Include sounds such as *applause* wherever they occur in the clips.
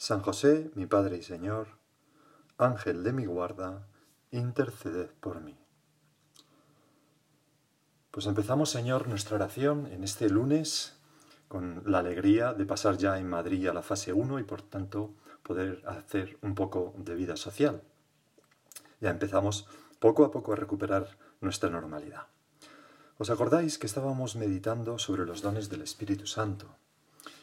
San José, mi Padre y Señor, Ángel de mi guarda, interceded por mí. Pues empezamos, Señor, nuestra oración en este lunes con la alegría de pasar ya en Madrid a la fase 1 y por tanto poder hacer un poco de vida social. Ya empezamos poco a poco a recuperar nuestra normalidad. ¿Os acordáis que estábamos meditando sobre los dones del Espíritu Santo?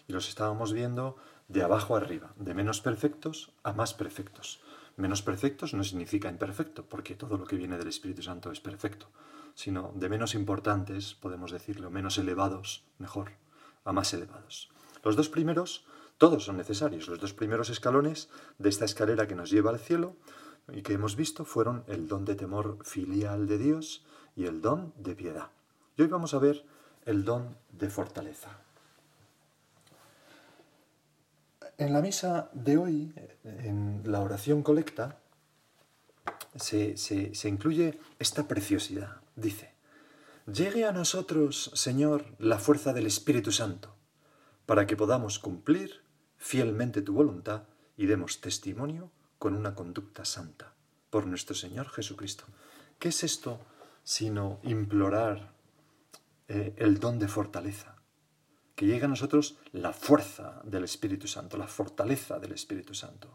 Y los estábamos viendo de abajo arriba, de menos perfectos a más perfectos. Menos perfectos no significa imperfecto, porque todo lo que viene del Espíritu Santo es perfecto, sino de menos importantes, podemos decirlo, menos elevados, mejor, a más elevados. Los dos primeros, todos son necesarios. Los dos primeros escalones de esta escalera que nos lleva al cielo y que hemos visto fueron el don de temor filial de Dios y el don de piedad. Y hoy vamos a ver el don de fortaleza. En la misa de hoy, en la oración colecta, se, se, incluye esta preciosidad. Dice, llegue a nosotros, Señor, la fuerza del Espíritu Santo, para que podamos cumplir fielmente tu voluntad y demos testimonio con una conducta santa por nuestro Señor Jesucristo. ¿Qué es esto sino implorar eh, el don de fortaleza? Que llegue a nosotros la fuerza del Espíritu Santo, la fortaleza del Espíritu Santo,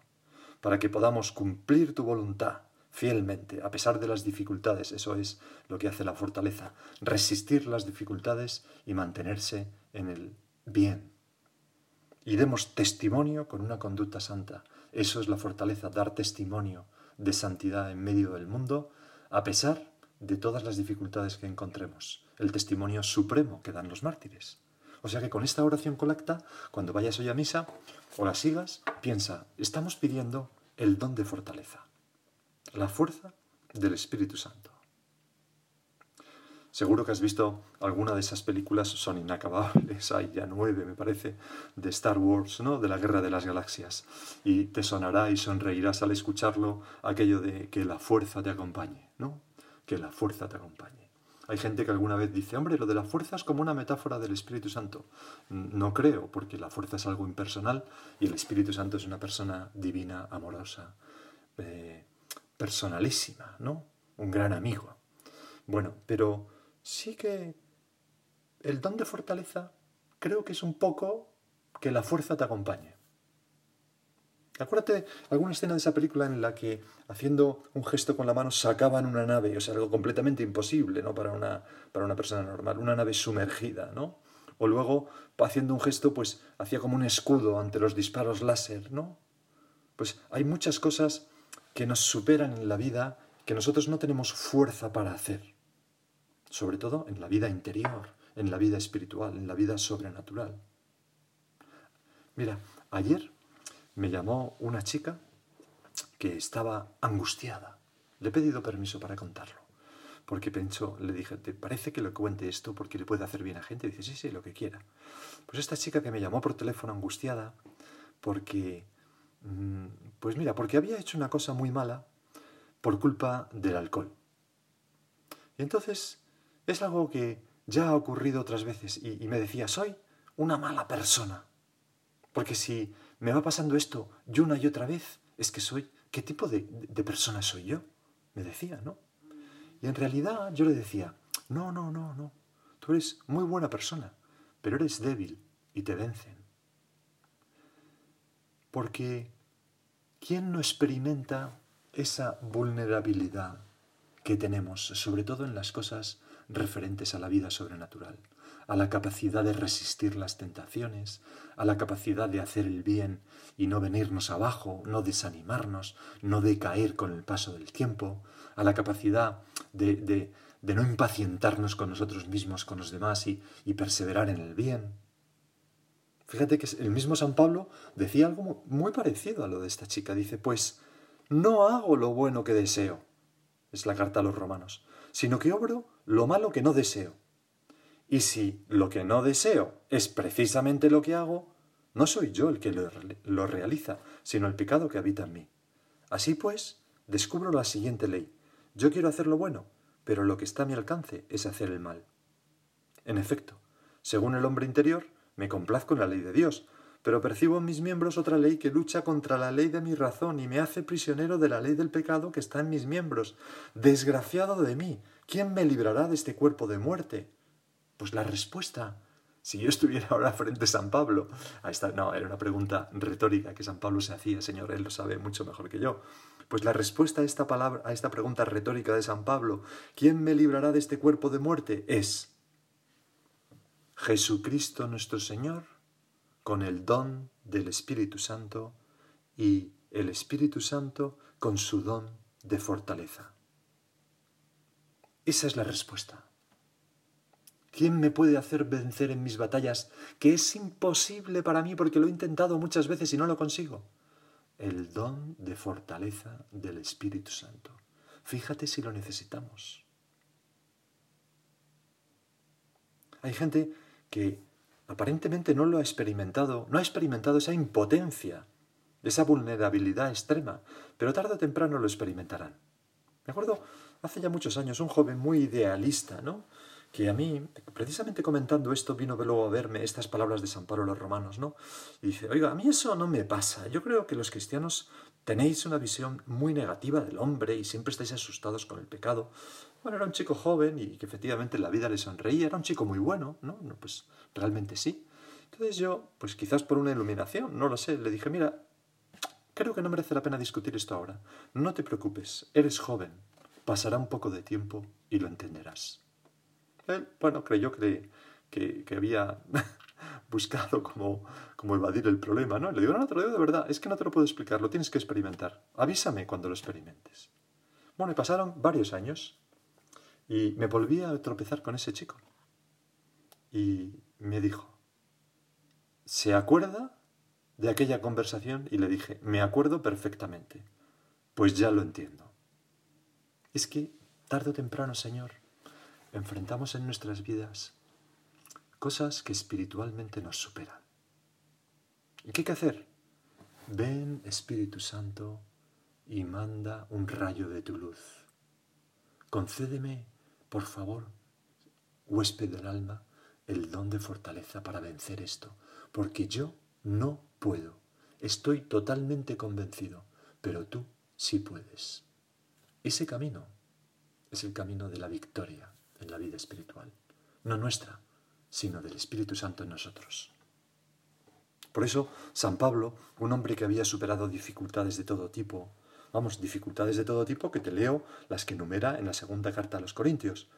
para que podamos cumplir tu voluntad fielmente, a pesar de las dificultades. Eso es lo que hace la fortaleza, resistir las dificultades y mantenerse en el bien. Y demos testimonio con una conducta santa. Eso es la fortaleza, dar testimonio de santidad en medio del mundo, a pesar de todas las dificultades que encontremos. El testimonio supremo que dan los mártires. O sea que con esta oración colecta, cuando vayas hoy a misa o la sigas, piensa, estamos pidiendo el don de fortaleza, la fuerza del Espíritu Santo. Seguro que has visto alguna de esas películas, son inacabables, hay ya nueve, me parece, de Star Wars, ¿no? De la Guerra de las Galaxias. Y te sonará y sonreirás al escucharlo aquello de que la fuerza te acompañe, ¿no? Que la fuerza te acompañe. Hay gente que alguna vez dice, hombre, lo de la fuerza es como una metáfora del Espíritu Santo. No creo, porque la fuerza es algo impersonal y el Espíritu Santo es una persona divina, amorosa, eh, personalísima, ¿no? Un gran amigo. Bueno, pero sí que el don de fortaleza creo que es un poco que la fuerza te acompañe. Acuérdate alguna escena de esa película en la que haciendo un gesto con la mano sacaban una nave, o sea, algo completamente imposible ¿no? para, una, para una persona normal, una nave sumergida, ¿no? O luego, haciendo un gesto, pues hacía como un escudo ante los disparos láser, ¿no? Pues hay muchas cosas que nos superan en la vida que nosotros no tenemos fuerza para hacer. Sobre todo en la vida interior, en la vida espiritual, en la vida sobrenatural. Mira, ayer me llamó una chica que estaba angustiada. Le he pedido permiso para contarlo. Porque pensó, le dije, ¿te parece que le cuente esto porque le puede hacer bien a gente? dice, sí, sí, lo que quiera. Pues esta chica que me llamó por teléfono angustiada porque, mm, pues mira, porque había hecho una cosa muy mala por culpa del alcohol. Y entonces es algo que ya ha ocurrido otras veces y, y me decía, soy una mala persona. Porque si me va pasando esto y una y otra vez, es que soy, ¿qué tipo de, de persona soy yo? Me decía, ¿no? Y en realidad yo le decía, no, no, no, no, tú eres muy buena persona, pero eres débil y te vencen. Porque ¿quién no experimenta esa vulnerabilidad que tenemos, sobre todo en las cosas referentes a la vida sobrenatural? A la capacidad de resistir las tentaciones, a la capacidad de hacer el bien y no venirnos abajo, no desanimarnos, no decaer con el paso del tiempo, a la capacidad de, de, no impacientarnos con nosotros mismos, con los demás y perseverar en el bien. Fíjate que el mismo San Pablo decía algo muy parecido a lo de esta chica. Dice, pues no hago lo bueno que deseo, es la carta a los romanos, sino que obro lo malo que no deseo. Y si lo que no deseo es precisamente lo que hago, no soy yo el que lo, realiza, sino el pecado que habita en mí. Así pues, descubro la siguiente ley. Yo quiero hacer lo bueno, pero lo que está a mi alcance es hacer el mal. En efecto, según el hombre interior, me complazco en la ley de Dios, pero percibo en mis miembros otra ley que lucha contra la ley de mi razón y me hace prisionero de la ley del pecado que está en mis miembros. Desgraciado de mí, ¿quién me librará de este cuerpo de muerte? Pues la respuesta, si yo estuviera ahora frente a San Pablo, no, era una pregunta retórica que San Pablo se hacía, Señor, él lo sabe mucho mejor que yo. Pues la respuesta a esta palabra, a esta pregunta retórica de San Pablo, ¿quién me librará de este cuerpo de muerte? es Jesucristo nuestro Señor, con el don del Espíritu Santo y el Espíritu Santo con su don de fortaleza. Esa es la respuesta. ¿Quién me puede hacer vencer en mis batallas que es imposible para mí porque lo he intentado muchas veces y no lo consigo? El don de fortaleza del Espíritu Santo. Fíjate si lo necesitamos. Hay gente que aparentemente no lo ha experimentado, no ha experimentado esa impotencia, esa vulnerabilidad extrema, pero tarde o temprano lo experimentarán. Me acuerdo hace ya muchos años un joven muy idealista, ¿no? Que a mí, precisamente comentando esto, vino luego a verme estas palabras de San Pablo los romanos, ¿no? Y dice, oiga, a mí eso no me pasa. Yo creo que los cristianos tenéis una visión muy negativa del hombre y siempre estáis asustados con el pecado. Bueno, era un chico joven y que efectivamente la vida le sonreía, era un chico muy bueno, ¿no? no pues realmente sí. Entonces yo, pues quizás por una iluminación, no lo sé, le dije, mira, creo que no merece la pena discutir esto ahora. No te preocupes, eres joven, pasará un poco de tiempo y lo entenderás. Él, bueno, creyó que, que, había *laughs* buscado como, como evadir el problema, ¿no? Le digo, no, no te lo digo de verdad, es que no te lo puedo explicar, lo tienes que experimentar. Avísame cuando lo experimentes. Bueno, y pasaron varios años y me volví a tropezar con ese chico. Y me dijo, ¿se acuerda de aquella conversación? Y le dije, me acuerdo perfectamente. Pues ya lo entiendo. Es que, tarde o temprano, Señor, enfrentamos en nuestras vidas cosas que espiritualmente nos superan. ¿Y qué hay que hacer? Ven, Espíritu Santo, y manda un rayo de tu luz. Concédeme, por favor, huésped del alma, el don de fortaleza para vencer esto, porque yo no puedo. Estoy totalmente convencido, pero tú sí puedes. Ese camino es el camino de la victoria en la vida espiritual, no nuestra, sino del Espíritu Santo en nosotros. Por eso, San Pablo, un hombre que había superado dificultades de todo tipo, vamos, dificultades de todo tipo que te leo las que enumera en la segunda carta a los Corintios.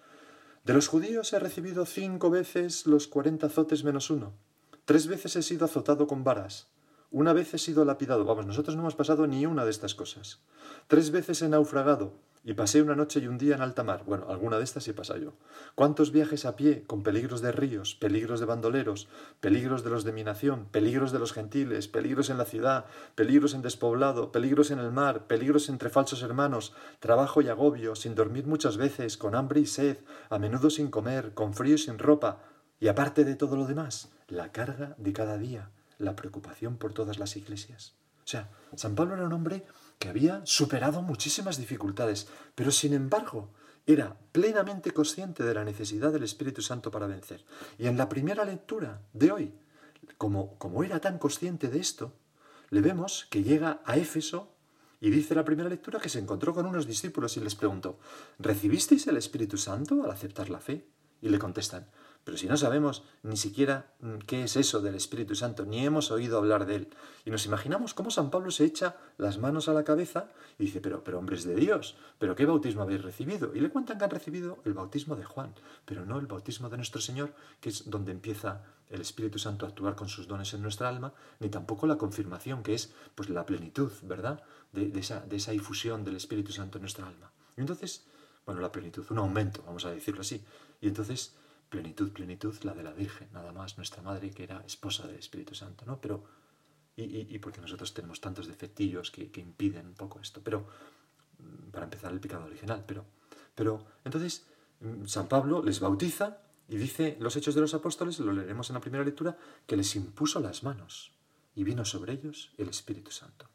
De los judíos he recibido cinco veces los cuarenta azotes menos uno. Tres veces he sido azotado con varas. Una vez he sido lapidado. Vamos, nosotros no hemos pasado ni una de estas cosas. Tres veces he naufragado y pasé una noche y un día en alta mar. Bueno, alguna de estas sí pasa yo. ¿Cuántos viajes a pie, con peligros de ríos, peligros de bandoleros, peligros de los de mi nación, peligros de los gentiles, peligros en la ciudad, peligros en despoblado, peligros en el mar, peligros entre falsos hermanos, trabajo y agobio, sin dormir muchas veces, con hambre y sed, a menudo sin comer, con frío y sin ropa, y aparte de todo lo demás, la carga de cada día, la preocupación por todas las iglesias. O sea, San Pablo era un hombre que había superado muchísimas dificultades, pero sin embargo era plenamente consciente de la necesidad del Espíritu Santo para vencer. Y en la primera lectura de hoy, como, como era tan consciente de esto, le vemos que llega a Éfeso y dice la primera lectura que se encontró con unos discípulos y les preguntó, ¿recibisteis el Espíritu Santo al aceptar la fe? Y le contestan, pero si no sabemos ni siquiera mm, qué es eso del Espíritu Santo, ni hemos oído hablar de él, y nos imaginamos cómo San Pablo se echa las manos a la cabeza y dice, pero, pero hombres de Dios, ¿pero qué bautismo habéis recibido? Y le cuentan que han recibido el bautismo de Juan, pero no el bautismo de nuestro Señor, que es donde empieza el Espíritu Santo a actuar con sus dones en nuestra alma, ni tampoco la confirmación, que es pues la plenitud, ¿verdad?, de, esa, de esa difusión del Espíritu Santo en nuestra alma. Y entonces, bueno, la plenitud, un aumento, vamos a decirlo así. Y entonces plenitud, plenitud, la de la Virgen, nada más, nuestra madre que era esposa del Espíritu Santo, ¿no? Pero, y, porque nosotros tenemos tantos defectillos que, que, impiden un poco esto, pero, mm, para empezar el pecado original, pero, pero, entonces, mm, San Pablo les bautiza y dice, los hechos de los apóstoles, lo leeremos en la primera lectura, que les impuso las manos y vino sobre ellos el Espíritu Santo.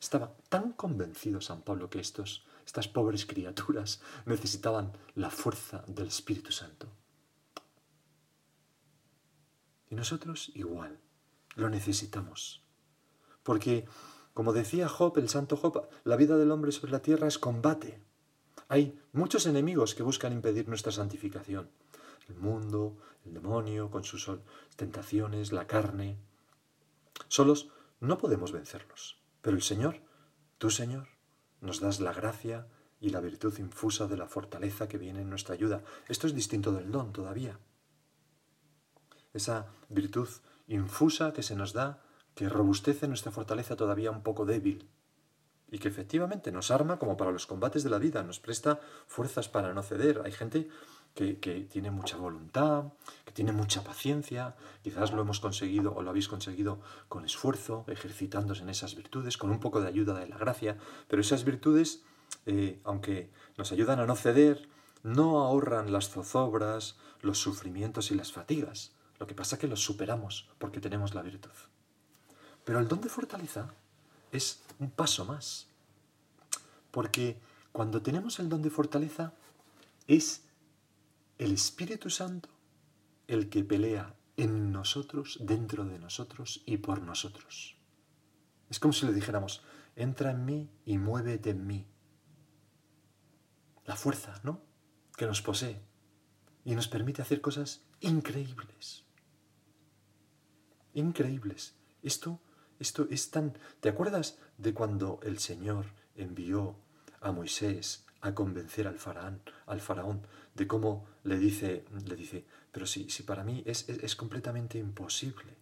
Estaba tan convencido San Pablo que estos, estas pobres criaturas necesitaban la fuerza del Espíritu Santo. Y nosotros igual, lo necesitamos. Porque, como decía Job, el santo Job, la vida del hombre sobre la tierra es combate. Hay muchos enemigos que buscan impedir nuestra santificación. El mundo, el demonio, con sus tentaciones, la carne. Solos no podemos vencerlos. Pero el Señor, tú Señor, nos das la gracia y la virtud infusa de la fortaleza que viene en nuestra ayuda. Esto es distinto del don todavía. Esa virtud infusa que se nos da, que robustece nuestra fortaleza todavía un poco débil y que efectivamente nos arma como para los combates de la vida, nos presta fuerzas para no ceder. Hay gente que, tiene mucha voluntad, que tiene mucha paciencia, quizás lo hemos conseguido o lo habéis conseguido con esfuerzo, ejercitándose en esas virtudes, con un poco de ayuda de la gracia, pero esas virtudes, eh, aunque nos ayudan a no ceder, no ahorran las zozobras, los sufrimientos y las fatigas. Lo que pasa es que los superamos porque tenemos la virtud. Pero el don de fortaleza es un paso más. Porque cuando tenemos el don de fortaleza es el Espíritu Santo el que pelea en nosotros, dentro de nosotros y por nosotros. Es como si le dijéramos, entra en mí y muévete en mí. La fuerza, ¿no? Que nos posee y nos permite hacer cosas increíbles. Increíbles. Esto, esto es tan... ¿Te acuerdas de cuando el Señor envió a Moisés a convencer al faraón, al faraón de cómo le dice, le dice, pero si, si para mí es, es, completamente imposible.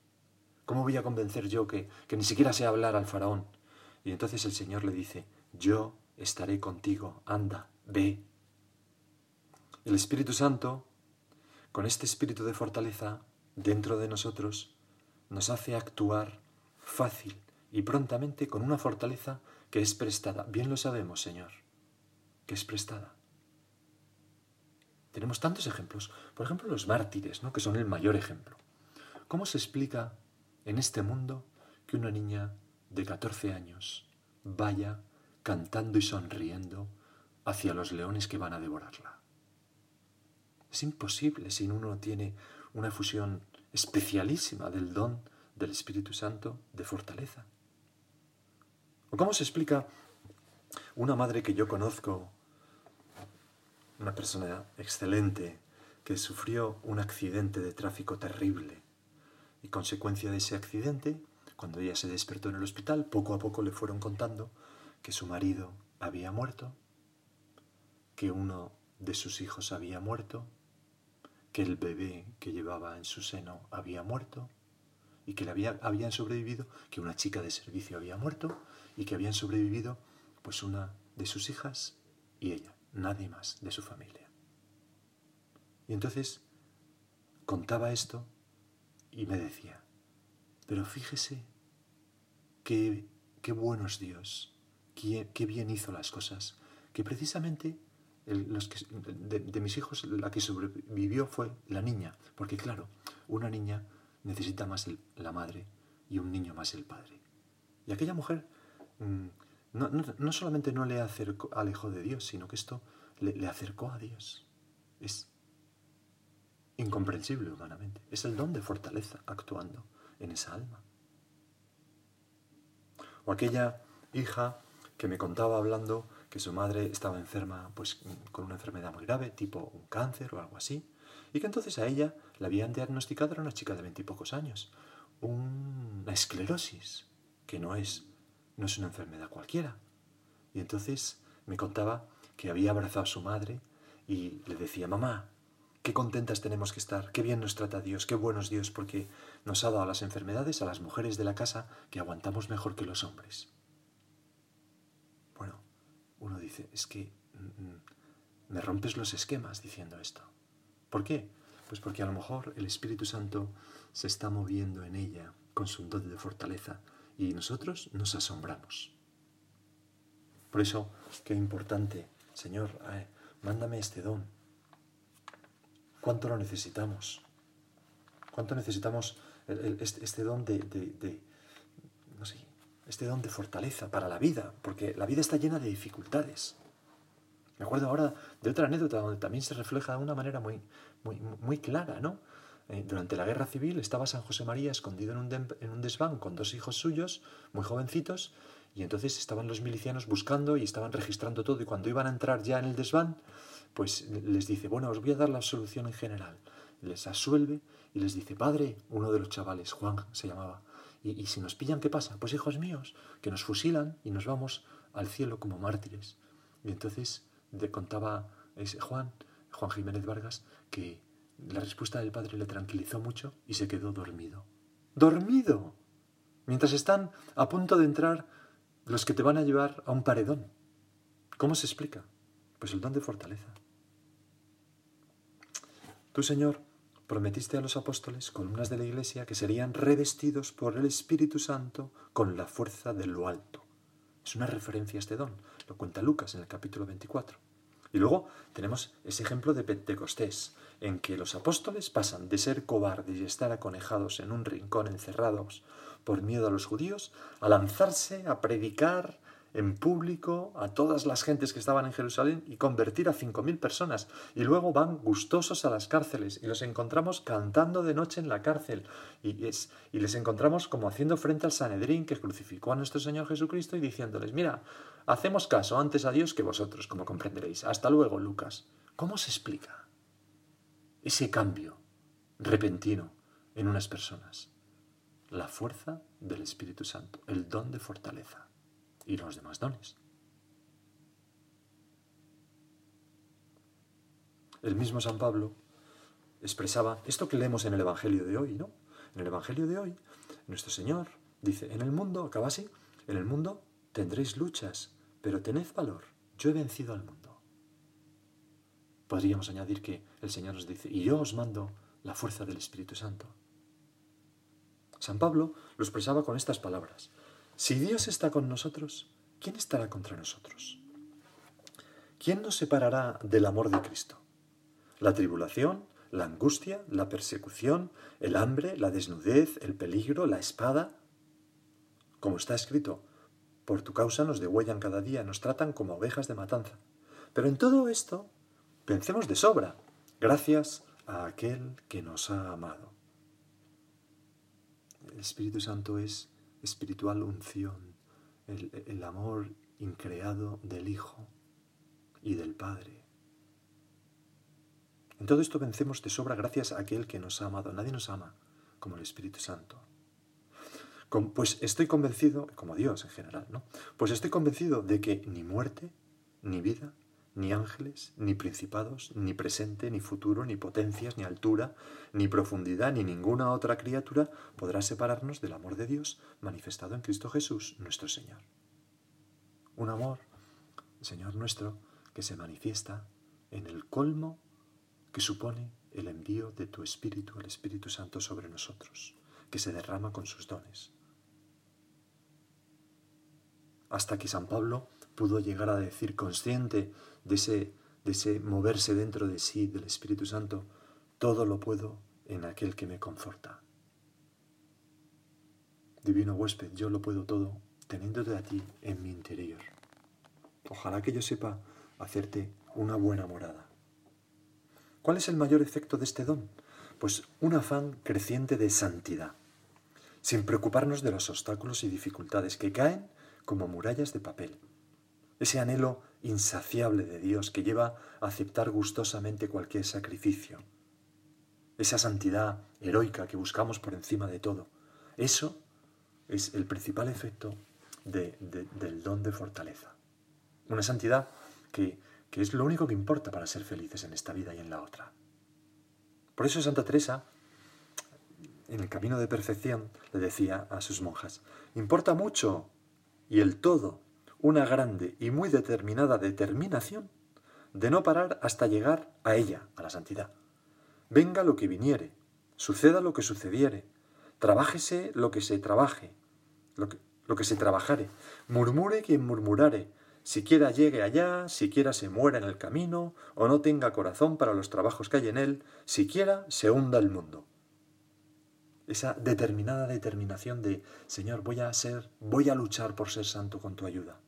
¿Cómo voy a convencer yo que, que ni siquiera sé hablar al faraón? Y entonces el Señor le dice, yo estaré contigo, anda, ve. El Espíritu Santo, con este espíritu de fortaleza dentro de nosotros, nos hace actuar fácil y prontamente con una fortaleza que es prestada. Bien lo sabemos, Señor que es prestada. Tenemos tantos ejemplos. Por ejemplo, los mártires, ¿no? que son el mayor ejemplo. ¿Cómo se explica en este mundo que una niña de 14 años vaya cantando y sonriendo hacia los leones que van a devorarla? Es imposible si uno tiene una fusión especialísima del don del Espíritu Santo de fortaleza. ¿O cómo se explica una madre que yo conozco, una persona excelente, que sufrió un accidente de tráfico terrible. Y consecuencia de ese accidente, cuando ella se despertó en el hospital, poco a poco le fueron contando que su marido había muerto, que uno de sus hijos había muerto, que el bebé que llevaba en su seno había muerto, y que le había, habían sobrevivido, que una chica de servicio había muerto, y que habían sobrevivido pues una de sus hijas y ella, nadie más de su familia. Y entonces contaba esto y me decía, pero fíjese qué, qué bueno es Dios, qué, qué, bien hizo las cosas, que precisamente de, mis hijos la que sobrevivió fue la niña, porque claro, una niña necesita más la madre y un niño más el padre. Y aquella mujer mm, no, solamente no le acercó, alejó de Dios, sino que esto le, le acercó a Dios. Es incomprensible humanamente. Es el don de fortaleza actuando en esa alma. O aquella hija que me contaba hablando que su madre estaba enferma pues con una enfermedad muy grave, tipo un cáncer o algo así, y que entonces a ella le habían diagnosticado, era una chica de veintipocos años, una esclerosis, que no es no es una enfermedad cualquiera. Y entonces me contaba que había abrazado a su madre y le decía, mamá, qué contentas tenemos que estar, qué bien nos trata Dios, qué bueno es Dios, porque nos ha dado las enfermedades a las mujeres de la casa que aguantamos mejor que los hombres. Uno dice, es que mm, mm, me rompes los esquemas diciendo esto. ¿Por qué? Pues porque a lo mejor el Espíritu Santo se está moviendo en ella con su don de fortaleza y nosotros nos asombramos. Por eso, qué importante, Señor, mándame este don. ¿Cuánto lo necesitamos? ¿Cuánto necesitamos este, este, don de, de, no sé, este don de fortaleza para la vida? Porque la vida está llena de dificultades. Me acuerdo ahora de otra anécdota donde también se refleja de una manera muy, muy, muy clara, ¿no? Eh, durante la guerra civil estaba San José María escondido en un, en un desván con dos hijos suyos, muy jovencitos, y entonces estaban los milicianos buscando y estaban registrando todo, y cuando iban a entrar ya en el desván, pues les dice, bueno, os voy a dar la solución en general. Les asuelve y les dice, padre, uno de los chavales, Juan se llamaba, y, si nos pillan, ¿qué pasa? Pues hijos míos, que nos fusilan y nos vamos al cielo como mártires. Y entonces le contaba ese Juan, Juan Jiménez Vargas, que la respuesta del padre le tranquilizó mucho y se quedó dormido. ¡Dormido! Mientras están a punto de entrar los que te van a llevar a un paredón. ¿Cómo se explica? Pues el don de fortaleza. Tú, Señor, prometiste a los apóstoles, columnas de la iglesia, que serían revestidos por el Espíritu Santo con la fuerza de lo alto. Es una referencia a este don. Lo cuenta Lucas en el capítulo 24. Y luego tenemos ese ejemplo de Pentecostés, en que los apóstoles pasan de ser cobardes y estar aconejados en un rincón encerrados por miedo a los judíos, a lanzarse a predicar en público a todas las gentes que estaban en Jerusalén y convertir a cinco mil personas. Y luego van gustosos a las cárceles y los encontramos cantando de noche en la cárcel. Y, es, y les encontramos como haciendo frente al Sanedrín que crucificó a nuestro Señor Jesucristo y diciéndoles, mira, hacemos caso antes a Dios que vosotros, como comprenderéis. Hasta luego, Lucas. ¿Cómo se explica ese cambio repentino en unas personas? La fuerza del Espíritu Santo, el don de fortaleza y los demás dones. El mismo San Pablo expresaba esto que leemos en el Evangelio de hoy, ¿no? En el Evangelio de hoy, nuestro Señor dice, en el mundo, acaba así, en el mundo tendréis luchas, pero tened valor, yo he vencido al mundo. Podríamos añadir que el Señor nos dice, y yo os mando la fuerza del Espíritu Santo. San Pablo lo expresaba con estas palabras, si Dios está con nosotros, ¿quién estará contra nosotros? ¿Quién nos separará del amor de Cristo? ¿La tribulación, la angustia, la persecución, el hambre, la desnudez, el peligro, la espada? Como está escrito, por tu causa nos degüellan cada día, nos tratan como ovejas de matanza. Pero en todo esto, pensemos de sobra, gracias a aquel que nos ha amado. El Espíritu Santo es espiritual unción, el, amor increado del Hijo y del Padre. En todo esto vencemos de sobra gracias a aquel que nos ha amado. Nadie nos ama como el Espíritu Santo. Pues estoy convencido, como Dios en general, ¿no? Pues estoy convencido de que ni muerte, ni vida, ni ángeles, ni principados, ni presente, ni futuro, ni potencias, ni altura, ni profundidad, ni ninguna otra criatura podrá separarnos del amor de Dios manifestado en Cristo Jesús, nuestro Señor. Un amor, Señor nuestro, que se manifiesta en el colmo que supone el envío de tu Espíritu, el Espíritu Santo sobre nosotros, que se derrama con sus dones. Hasta que San Pablo pudo llegar a decir, consciente de ese, de moverse dentro de sí del Espíritu Santo, todo lo puedo en aquel que me conforta. Divino huésped, yo lo puedo todo teniéndote a ti en mi interior. Ojalá que yo sepa hacerte una buena morada. ¿Cuál es el mayor efecto de este don? Pues un afán creciente de santidad, sin preocuparnos de los obstáculos y dificultades que caen como murallas de papel ese anhelo insaciable de Dios que lleva a aceptar gustosamente cualquier sacrificio, esa santidad heroica que buscamos por encima de todo. Eso es el principal efecto del don de fortaleza. Una santidad que, que es lo único que importa para ser felices en esta vida y en la otra. Por eso Santa Teresa, en el camino de perfección, le decía a sus monjas, importa mucho y el todo una grande y muy determinada determinación de no parar hasta llegar a ella, a la santidad. Venga lo que viniere, suceda lo que sucediere, trabájese lo que se trabaje, lo que, lo que se trabajare, murmure quien murmurare, siquiera llegue allá, siquiera se muera en el camino, o no tenga corazón para los trabajos que hay en él, siquiera se hunda el mundo. Esa determinada determinación de, Señor, voy a ser, voy a luchar por ser santo con tu ayuda.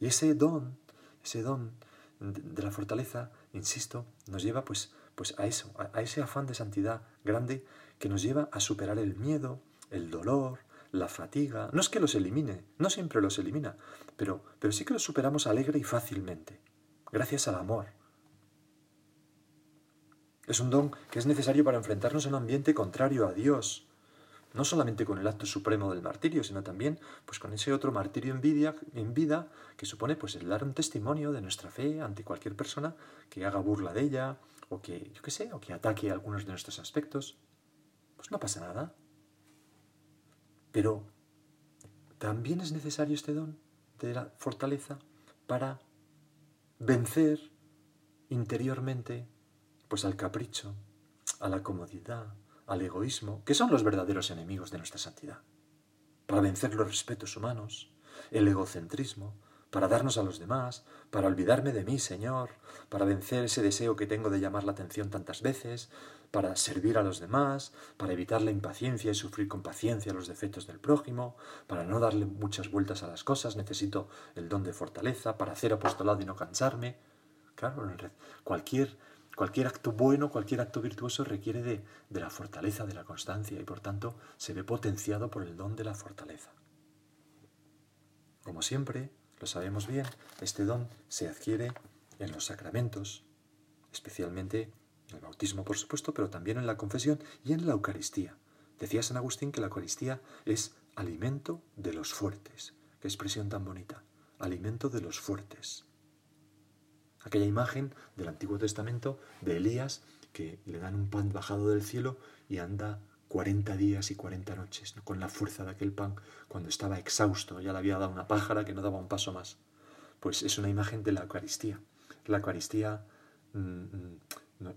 Y ese don, ese don de la fortaleza, insisto, nos lleva pues, pues a eso, a ese afán de santidad grande que nos lleva a superar el miedo, el dolor, la fatiga. No es que los elimine, no siempre los elimina, pero, pero sí que los superamos alegre y fácilmente, gracias al amor. Es un don que es necesario para enfrentarnos a un ambiente contrario a Dios, no solamente con el acto supremo del martirio, sino también pues, con ese otro martirio en vida, que supone pues, el dar un testimonio de nuestra fe ante cualquier persona que haga burla de ella, o que, yo qué sé, o que ataque algunos de nuestros aspectos. Pues no pasa nada. Pero también es necesario este don de la fortaleza para vencer interiormente pues al capricho, a la comodidad, al egoísmo, que son los verdaderos enemigos de nuestra santidad. Para vencer los respetos humanos, el egocentrismo, para darnos a los demás, para olvidarme de mí, Señor, para vencer ese deseo que tengo de llamar la atención tantas veces, para servir a los demás, para evitar la impaciencia y sufrir con paciencia los defectos del prójimo, para no darle muchas vueltas a las cosas, necesito el don de fortaleza, para hacer apostolado y no cansarme. Claro, cualquier, cualquier acto bueno, cualquier acto virtuoso requiere de, de la fortaleza, de la constancia y por tanto se ve potenciado por el don de la fortaleza. Como siempre, lo sabemos bien, este don se adquiere en los sacramentos, especialmente en el bautismo, por supuesto, pero también en la confesión y en la Eucaristía. Decía San Agustín que la Eucaristía es alimento de los fuertes. Qué expresión tan bonita. Alimento de los fuertes. Aquella imagen del Antiguo Testamento de Elías que le dan un pan bajado del cielo y anda 40 días y 40 noches, con la fuerza de aquel pan, cuando estaba exhausto, ya le había dado una pájara que no daba un paso más. Pues es una imagen de la Eucaristía. La Eucaristía mm, mm,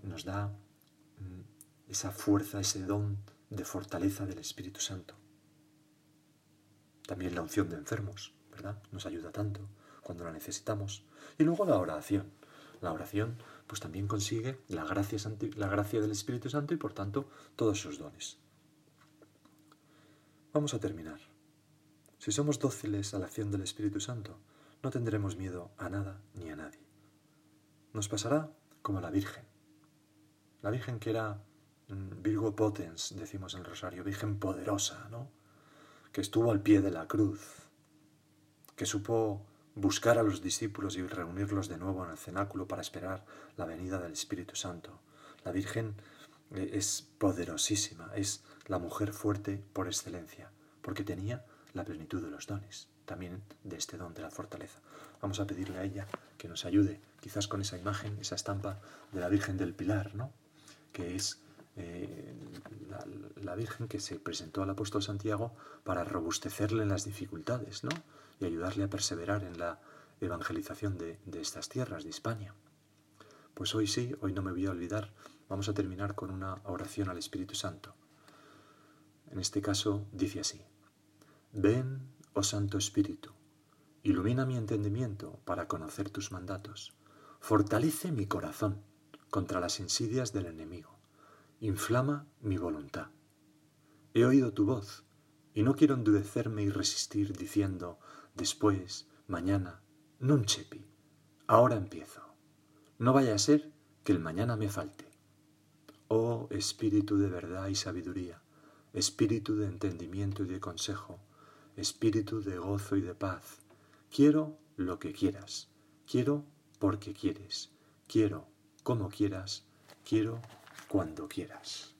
nos da mm, esa fuerza, ese don de fortaleza del Espíritu Santo. También la unción de enfermos, ¿verdad? Nos ayuda tanto cuando la necesitamos. Y luego la oración. La oración pues también consigue la gracia, del Espíritu Santo y por tanto todos sus dones. Vamos a terminar. Si somos dóciles a la acción del Espíritu Santo, no tendremos miedo a nada ni a nadie. Nos pasará como la Virgen. La Virgen que era mm, Virgo Potens, decimos en el Rosario, Virgen poderosa, ¿no? Que estuvo al pie de la cruz, que supo buscar a los discípulos y reunirlos de nuevo en el cenáculo para esperar la venida del Espíritu Santo. La Virgen eh, es poderosísima, es la mujer fuerte por excelencia, porque tenía la plenitud de los dones, también de este don de la fortaleza. Vamos a pedirle a ella que nos ayude, quizás con esa imagen, esa estampa de la Virgen del Pilar, ¿no? que es eh, la, la, Virgen que se presentó al apóstol Santiago para robustecerle las dificultades ¿no? Y ayudarle a perseverar en la evangelización de, de estas tierras, de España. Pues hoy sí, hoy no me voy a olvidar, vamos a terminar con una oración al Espíritu Santo. En este caso dice así, ven, oh Santo Espíritu, ilumina mi entendimiento para conocer tus mandatos, fortalece mi corazón contra las insidias del enemigo, inflama mi voluntad. He oído tu voz y no quiero endurecerme y resistir diciendo después, mañana, non chepi, ahora empiezo. No vaya a ser que el mañana me falte. Oh Espíritu de verdad y sabiduría, espíritu de entendimiento y de consejo, espíritu de gozo y de paz. Quiero lo que quieras, quiero porque quieres, quiero como quieras, quiero cuando quieras.